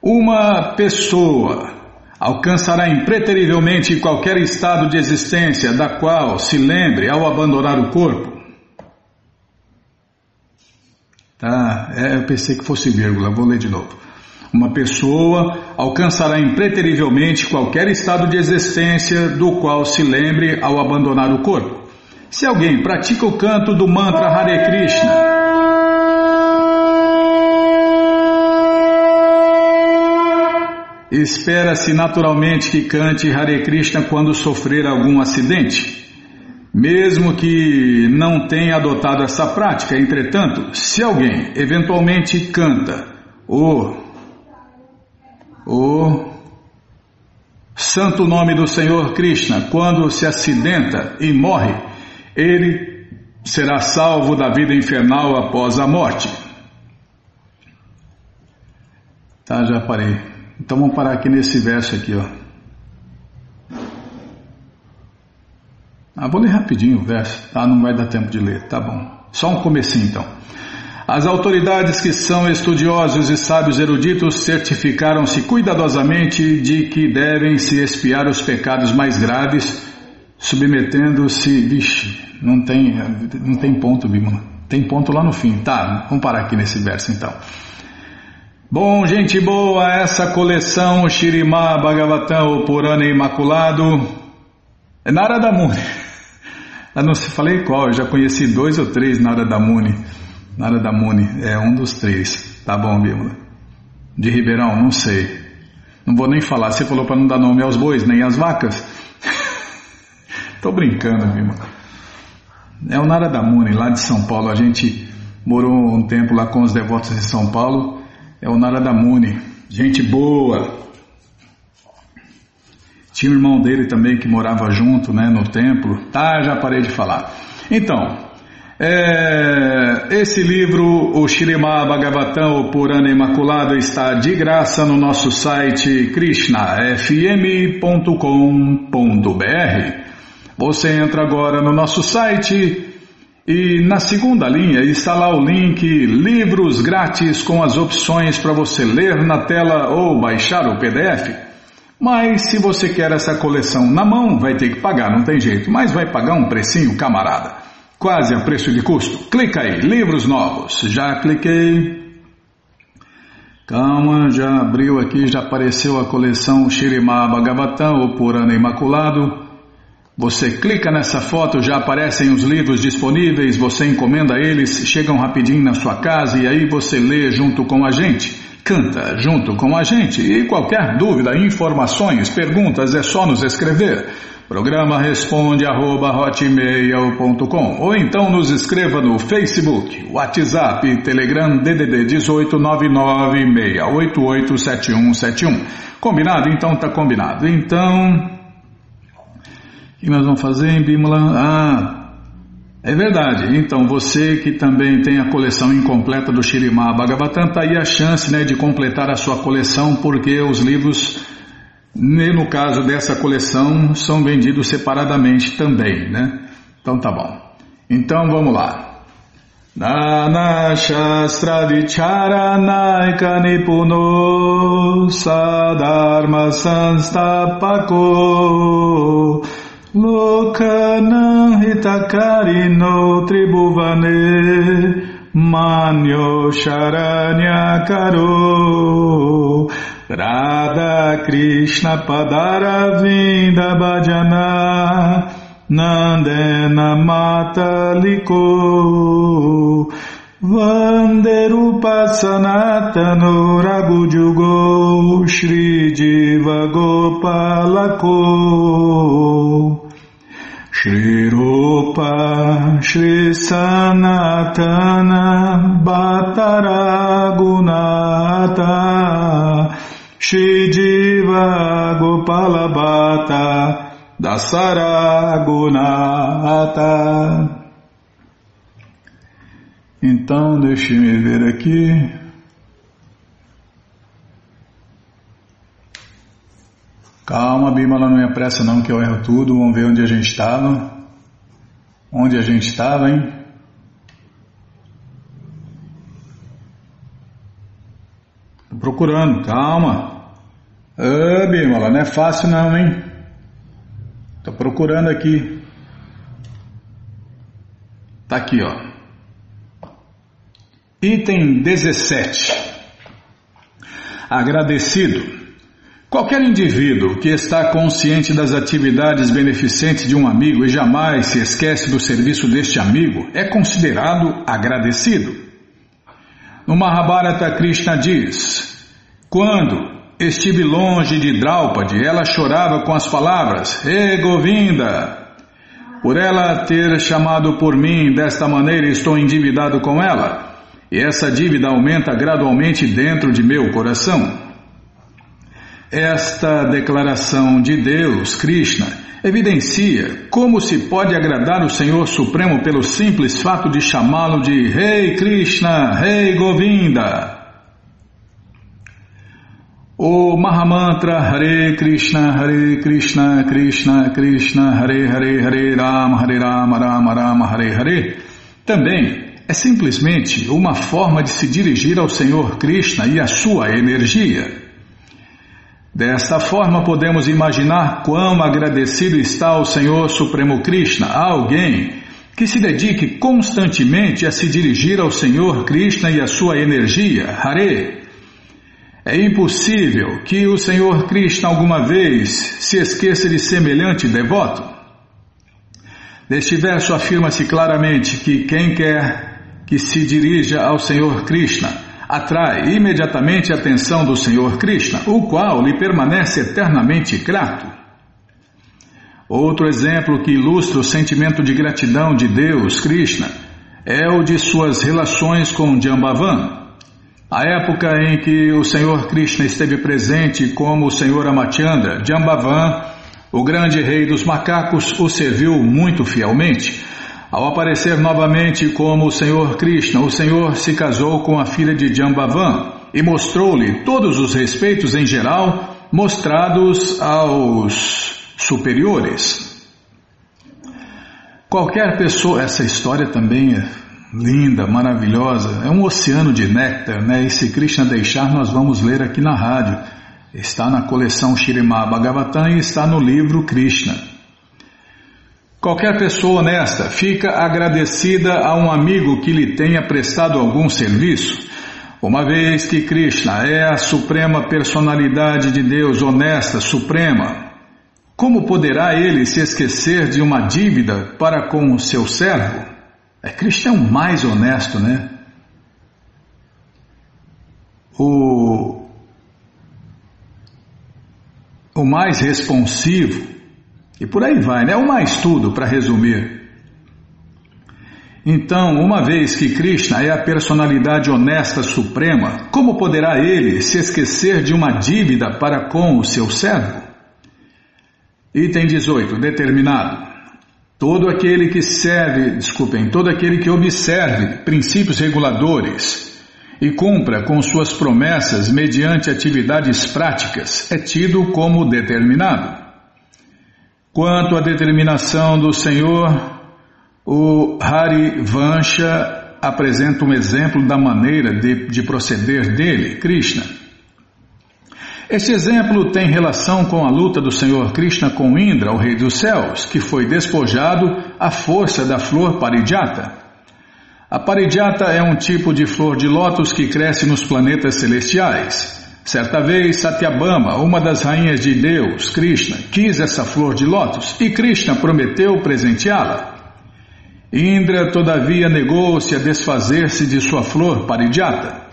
Uma pessoa alcançará impreterivelmente qualquer estado de existência da qual se lembre ao abandonar o corpo Tá? É, eu pensei que fosse vírgula, vou ler de novo. Uma pessoa alcançará impreterivelmente qualquer estado de existência do qual se lembre ao abandonar o corpo. Se alguém pratica o canto do mantra Hare Krishna, espera-se naturalmente que cante Hare Krishna quando sofrer algum acidente. Mesmo que não tenha adotado essa prática, entretanto, se alguém eventualmente canta o o santo nome do Senhor Krishna, quando se acidenta e morre, ele será salvo da vida infernal após a morte. Tá, já parei. Então vamos parar aqui nesse verso aqui, ó. Ah, vou ler rapidinho o verso, tá? Não vai dar tempo de ler, tá bom. Só um comecinho então. As autoridades que são estudiosos e sábios eruditos certificaram-se cuidadosamente de que devem se espiar os pecados mais graves, submetendo-se. Vixe, não tem, não tem ponto, Bimala. Tem ponto lá no fim. Tá, vamos parar aqui nesse verso então. Bom, gente boa, essa coleção Shirimá Bhagavatam, o Purana Imaculado, é Narada Muni. Eu não sei, falei qual, eu já conheci dois ou três Narada Muni. Nada da Muni, é um dos três. Tá bom, Bímola. De Ribeirão, não sei. Não vou nem falar. Você falou para não dar nome aos bois, nem às vacas? <laughs> Tô brincando, Bímola. É o Nara da Muni, lá de São Paulo. A gente morou um tempo lá com os devotos de São Paulo. É o Nara da Muni. Gente boa. Tinha um irmão dele também que morava junto, né, no templo. Tá, já parei de falar. Então, é, esse livro, o Shirima Bhagavatam, o Purana Imaculado, está de graça no nosso site krishnafm.com.br. Você entra agora no nosso site e na segunda linha está lá o link Livros Grátis com as opções para você ler na tela ou baixar o PDF. Mas se você quer essa coleção na mão, vai ter que pagar, não tem jeito, mas vai pagar um precinho, camarada quase a preço de custo. Clica aí, livros novos. Já cliquei. Calma, já abriu aqui, já apareceu a coleção Shirimá Bhagavatam, o Purana Imaculado. Você clica nessa foto, já aparecem os livros disponíveis, você encomenda eles, chegam rapidinho na sua casa e aí você lê junto com a gente, canta junto com a gente. E qualquer dúvida, informações, perguntas, é só nos escrever. Programa responde arroba ou então nos escreva no Facebook, WhatsApp, Telegram DDD 18996887171. Combinado? Então tá combinado. Então, que nós vamos fazer em Bimala? Ah, é verdade. Então você que também tem a coleção incompleta do Shirimá Bhagavatam, tá aí a chance né, de completar a sua coleção porque os livros no caso dessa coleção, são vendidos separadamente também, né? Então tá bom. Então vamos lá. Nana Shastra Vicharanaika Nipuno Sadharma Sanstapako Lokanam Hitakarino Tribhuvane Manyo Karo. Radha Krishna Padara Vinda Bhajana Nandena Mataliko. Vanderupa Sanatano Ragujugo Shri Jiva Gopalako Shri Rupa Shri Sanatana Bhattaragunata Shri Jiva Gopala Bhatta Dasaragunata Então deixe-me ver aqui Calma, Bimala, não me apressa não que eu erro tudo. Vamos ver onde a gente estava. Onde a gente estava, hein? Tô procurando, calma. Ah, Bimala, não é fácil não, hein? Tô procurando aqui. Tá aqui, ó. Item 17. Agradecido. Qualquer indivíduo que está consciente das atividades beneficentes de um amigo e jamais se esquece do serviço deste amigo é considerado agradecido. No Mahabharata, Krishna diz: Quando estive longe de Draupadi, ela chorava com as palavras: E Govinda! Por ela ter chamado por mim desta maneira, estou endividado com ela. E essa dívida aumenta gradualmente dentro de meu coração. Esta declaração de Deus, Krishna, evidencia como se pode agradar o Senhor Supremo pelo simples fato de chamá-lo de Rei Krishna, Rei Govinda. O Mahamantra Hare Krishna, Hare Krishna, Krishna Krishna, Hare Hare, Hare Rama, Hare Rama, Rama Rama, Hare Hare, também é simplesmente uma forma de se dirigir ao Senhor Krishna e à sua energia. Desta forma, podemos imaginar quão agradecido está o Senhor Supremo Krishna a alguém que se dedique constantemente a se dirigir ao Senhor Krishna e à sua energia, Hare. É impossível que o Senhor Krishna alguma vez se esqueça de semelhante devoto. Neste verso afirma-se claramente que quem quer que se dirija ao Senhor Krishna atrai imediatamente a atenção do Senhor Krishna, o qual lhe permanece eternamente grato. Outro exemplo que ilustra o sentimento de gratidão de Deus, Krishna, é o de suas relações com Jambavan. A época em que o Senhor Krishna esteve presente como o Senhor Amachandra, Jambavan, o grande rei dos macacos, o serviu muito fielmente ao aparecer novamente como o Senhor Krishna, o Senhor se casou com a filha de Jambavan e mostrou-lhe todos os respeitos em geral mostrados aos superiores. Qualquer pessoa, essa história também é linda, maravilhosa, é um oceano de néctar, né? E se Krishna deixar, nós vamos ler aqui na rádio. Está na coleção Shirimá Bhagavatam e está no livro Krishna. Qualquer pessoa honesta fica agradecida a um amigo que lhe tenha prestado algum serviço. Uma vez que Krishna é a suprema personalidade de Deus honesta, suprema, como poderá ele se esquecer de uma dívida para com o seu servo? É Krishna é o mais honesto, né? O, o mais responsivo, e por aí vai, né? O mais tudo, para resumir. Então, uma vez que Krishna é a personalidade honesta suprema, como poderá ele se esquecer de uma dívida para com o seu servo? Item 18. Determinado. Todo aquele que serve, desculpem, todo aquele que observe princípios reguladores e cumpra com suas promessas mediante atividades práticas, é tido como determinado. Quanto à determinação do Senhor, o Hari Vansha apresenta um exemplo da maneira de, de proceder dele, Krishna. Este exemplo tem relação com a luta do Senhor Krishna com Indra, o rei dos céus, que foi despojado à força da flor parijata. A parijata é um tipo de flor de lótus que cresce nos planetas celestiais. Certa vez, Satyabama, uma das rainhas de Deus, Krishna, quis essa flor de lótus e Krishna prometeu presenteá-la. Indra, todavia, negou-se a desfazer-se de sua flor parijata.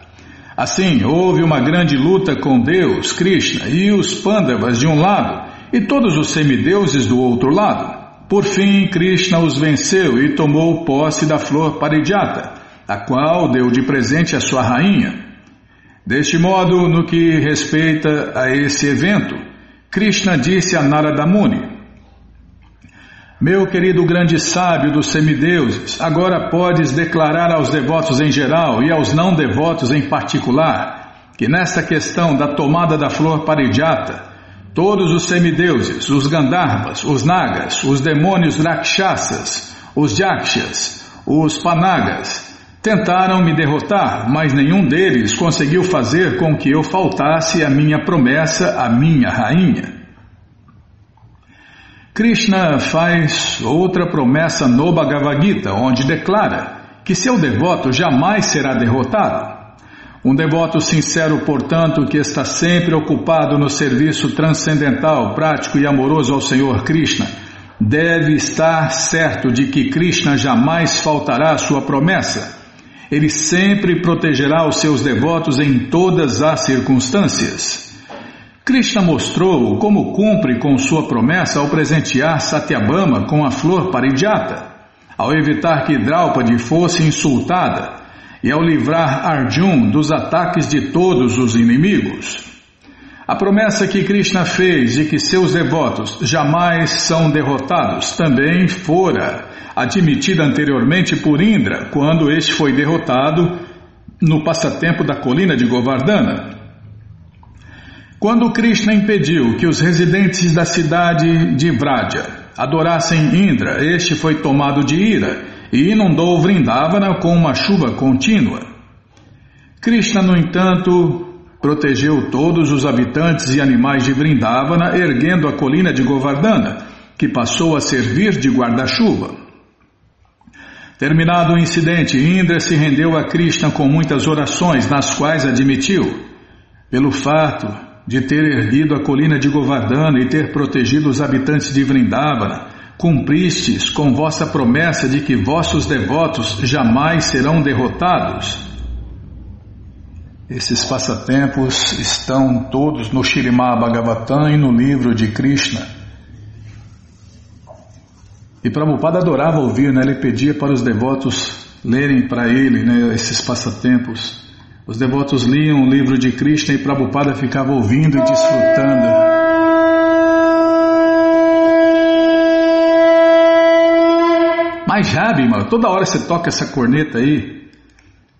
Assim, houve uma grande luta com Deus, Krishna, e os Pandavas de um lado e todos os semideuses do outro lado. Por fim, Krishna os venceu e tomou posse da flor Parijata, a qual deu de presente à sua rainha. Deste modo, no que respeita a esse evento, Krishna disse a Narada Muni: Meu querido grande sábio dos semideuses, agora podes declarar aos devotos em geral e aos não devotos em particular que nesta questão da tomada da flor Parijata, Todos os semideuses, os Gandharvas, os Nagas, os demônios Rakshasas, os Yakshas, os Panagas, tentaram me derrotar, mas nenhum deles conseguiu fazer com que eu faltasse a minha promessa à minha rainha. Krishna faz outra promessa no Bhagavad Gita, onde declara que seu devoto jamais será derrotado. Um devoto sincero, portanto, que está sempre ocupado no serviço transcendental, prático e amoroso ao Senhor Krishna, deve estar certo de que Krishna jamais faltará à sua promessa. Ele sempre protegerá os seus devotos em todas as circunstâncias. Krishna mostrou como cumpre com sua promessa ao presentear Satyabama com a flor parijata, ao evitar que Draupadi fosse insultada e ao livrar Arjun dos ataques de todos os inimigos. A promessa que Krishna fez de que seus devotos jamais são derrotados também fora admitida anteriormente por Indra, quando este foi derrotado no passatempo da colina de Govardhana. Quando Krishna impediu que os residentes da cidade de Vraja adorassem Indra, este foi tomado de ira e inundou Vrindavana com uma chuva contínua. Krishna, no entanto, protegeu todos os habitantes e animais de Vrindavana, erguendo a colina de Govardhana, que passou a servir de guarda-chuva. Terminado o incidente, Indra se rendeu a Krishna com muitas orações, nas quais admitiu, pelo fato de ter erguido a colina de Govardhana e ter protegido os habitantes de Vrindavana, Cumpristes com vossa promessa de que vossos devotos jamais serão derrotados. Esses passatempos estão todos no Shirimá Bhagavatam e no livro de Krishna. E Prabhupada adorava ouvir, né? ele pedia para os devotos lerem para ele né, esses passatempos. Os devotos liam o livro de Krishna e Prabhupada ficava ouvindo e desfrutando. Mas já, Bima, toda hora você toca essa corneta aí.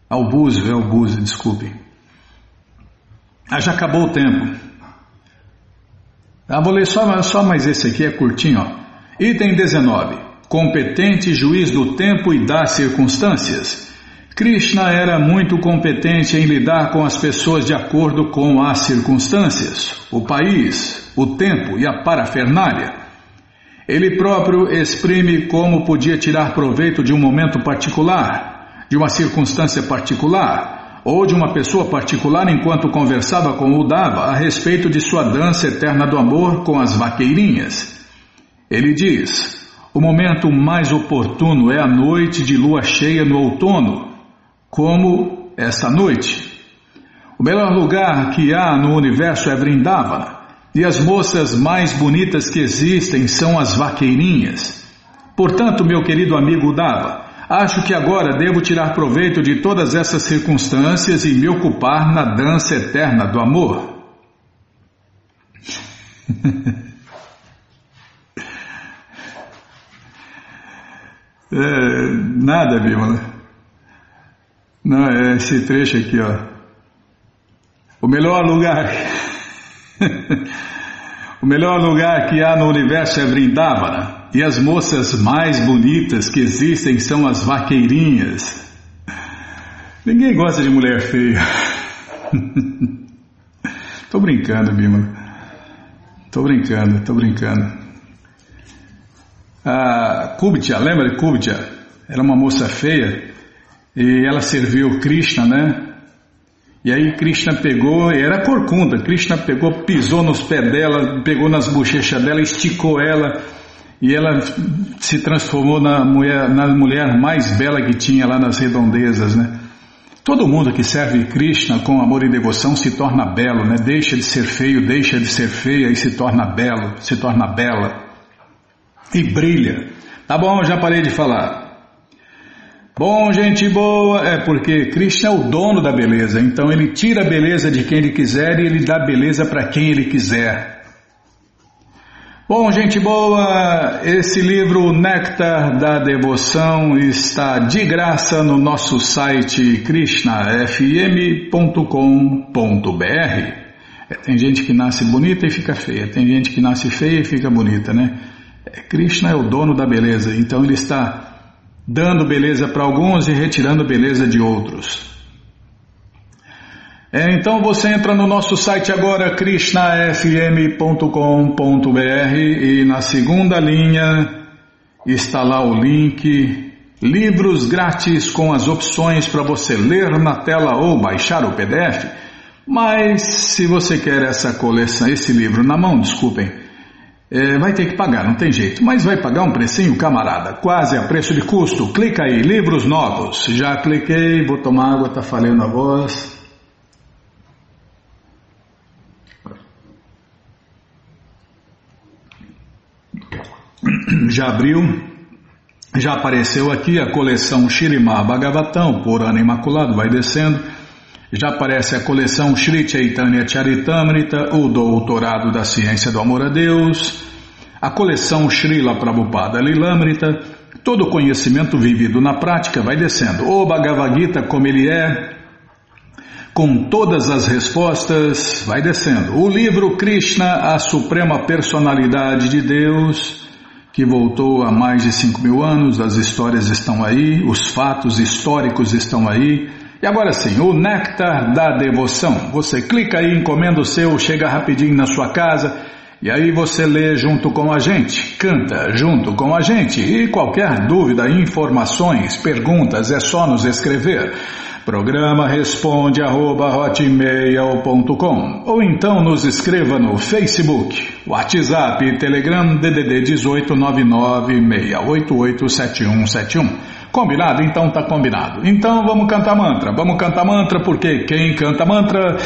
É o búzio, é o búzio, desculpe. Ah, já acabou o tempo. Ah, vou ler só, só mais esse aqui, é curtinho. Ó. Item 19. Competente juiz do tempo e das circunstâncias. Krishna era muito competente em lidar com as pessoas de acordo com as circunstâncias, o país, o tempo e a parafernália. Ele próprio exprime como podia tirar proveito de um momento particular, de uma circunstância particular, ou de uma pessoa particular enquanto conversava com o Dava a respeito de sua dança eterna do amor com as vaqueirinhas. Ele diz: o momento mais oportuno é a noite de lua cheia no outono, como esta noite. O melhor lugar que há no universo é Vrindavana. E as moças mais bonitas que existem são as vaqueirinhas. Portanto, meu querido amigo Dava, acho que agora devo tirar proveito de todas essas circunstâncias e me ocupar na dança eterna do amor. <laughs> é, nada, Bímola. Não, é esse trecho aqui, ó. O melhor lugar. <laughs> o melhor lugar que há no universo é Vrindavana. E as moças mais bonitas que existem são as vaqueirinhas. Ninguém gosta de mulher feia. <laughs> tô brincando, Bima. Tô brincando, tô brincando. A Kubitya, lembra de Kubitya? Era uma moça feia e ela serviu Krishna, né? E aí Krishna pegou, era corcunda, Krishna pegou, pisou nos pés dela, pegou nas bochechas dela, esticou ela e ela se transformou na mulher, na mulher mais bela que tinha lá nas redondezas, né? Todo mundo que serve Krishna com amor e devoção se torna belo, né? Deixa de ser feio, deixa de ser feia e se torna belo, se torna bela e brilha. Tá bom, já parei de falar. Bom, gente boa, é porque Krishna é o dono da beleza, então ele tira a beleza de quem ele quiser e ele dá beleza para quem ele quiser. Bom, gente boa, esse livro Néctar da Devoção está de graça no nosso site krishnafm.com.br. É, tem gente que nasce bonita e fica feia, tem gente que nasce feia e fica bonita, né? É, Krishna é o dono da beleza, então ele está dando beleza para alguns e retirando beleza de outros. É, então você entra no nosso site agora, krishnafm.com.br e na segunda linha está lá o link Livros grátis com as opções para você ler na tela ou baixar o PDF. Mas se você quer essa coleção, esse livro na mão, desculpem, é, vai ter que pagar, não tem jeito. Mas vai pagar um precinho, camarada, quase a preço de custo. Clica aí, livros novos. Já cliquei, vou tomar água, tá falhando a voz. Já abriu, já apareceu aqui a coleção Shirimá Bhagavatam, por ano imaculado, vai descendo. Já aparece a coleção Sri Chaitanya Charitamrita, o Doutorado da Ciência do Amor a Deus, a coleção Srila Prabhupada Lilamrita, todo conhecimento vivido na prática vai descendo. O Bhagavad Gita, como ele é, com todas as respostas, vai descendo. O livro Krishna, a Suprema Personalidade de Deus, que voltou há mais de 5 mil anos, as histórias estão aí, os fatos históricos estão aí. E agora sim, o Néctar da Devoção. Você clica aí, encomenda o seu, chega rapidinho na sua casa e aí você lê junto com a gente, canta junto com a gente. E qualquer dúvida, informações, perguntas, é só nos escrever. Programa responde arroba hotmail.com ou então nos escreva no Facebook, WhatsApp, Telegram, DDD 1899 688 7171. Combinado? Então tá combinado. Então vamos cantar mantra. Vamos cantar mantra porque quem canta mantra,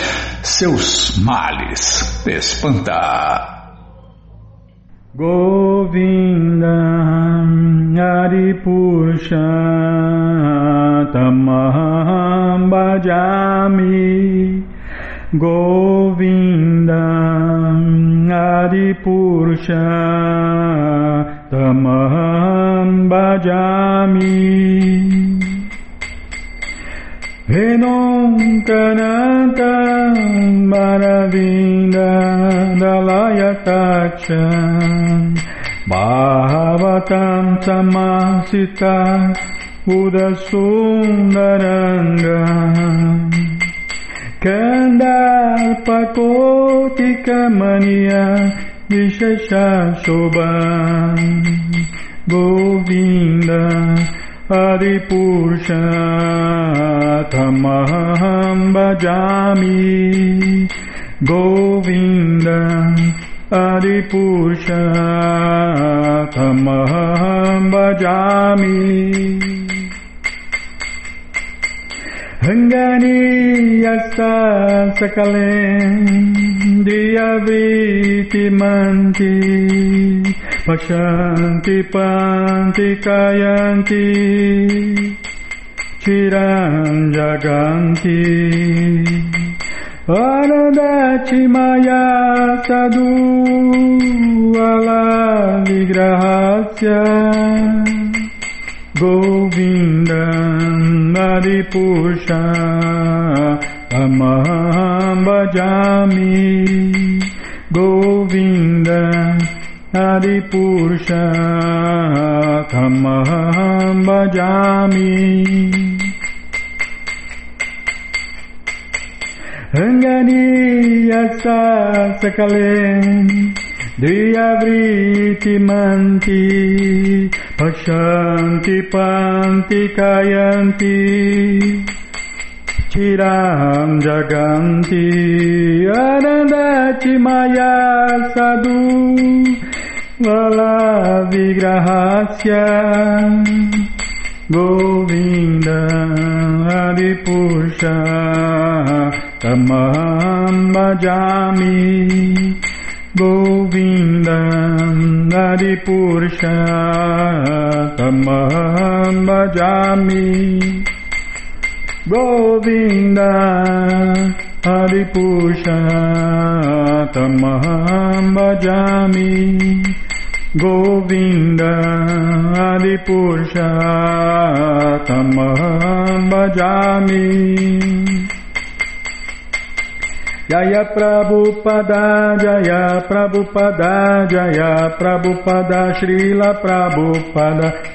seus males espanta. Govinda Aripusha Tamaham Govinda Aripusha Tamaham Bhajami. Venonkanata Maravinda Dalayatacha Bhavatam Samasita Udasundaranga Kandarpakotika Mania Vishasha Govinda Adipushatamaham bhajami Govinda Adipushatamaham Ranganiyasa sakalendriya viti manti Pashanti panti kayanti Chiranjaganti. Anandati maya sadu alavigrahasya Govindam adipur आदिपुरुषमहं भजामि रङ्गनीयश्च सकले धियवृतिमन्ति पश्यन्ति पान्ति कयन्ति चिरां जगन्ति अनदचि मया सदु Vala Vigrahasya Govinda Adipurcha Tamaham Bhajami. Govinda Adipurcha Tamaham Bhajami. Govinda Adipurcha Tamaham Bhajami. Govinda Ali Bhajami Jaya Prabhupada Jaya Prabhupada Jaya Prabhupada Srila Prabhupada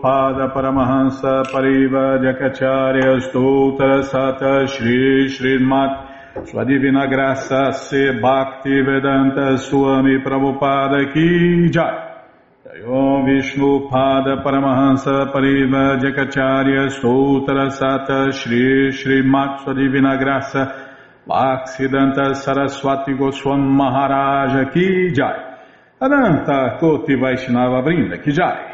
Pada Paramahansa Pariva Jakacharya Stoutra Sata Shri Srimat Sua Divina Graça Se Bhakti Vedanta Swami Prabhupada Ki Jai. Om Vishnu Pada Paramahansa Pariva Jakacharya Stoutra Sata Shri Srimat Sua Divina Graça Bhaksidanta Saraswati Goswam Maharaja Ki Jai. Ananta Koti Vaishnava Brinda Kijai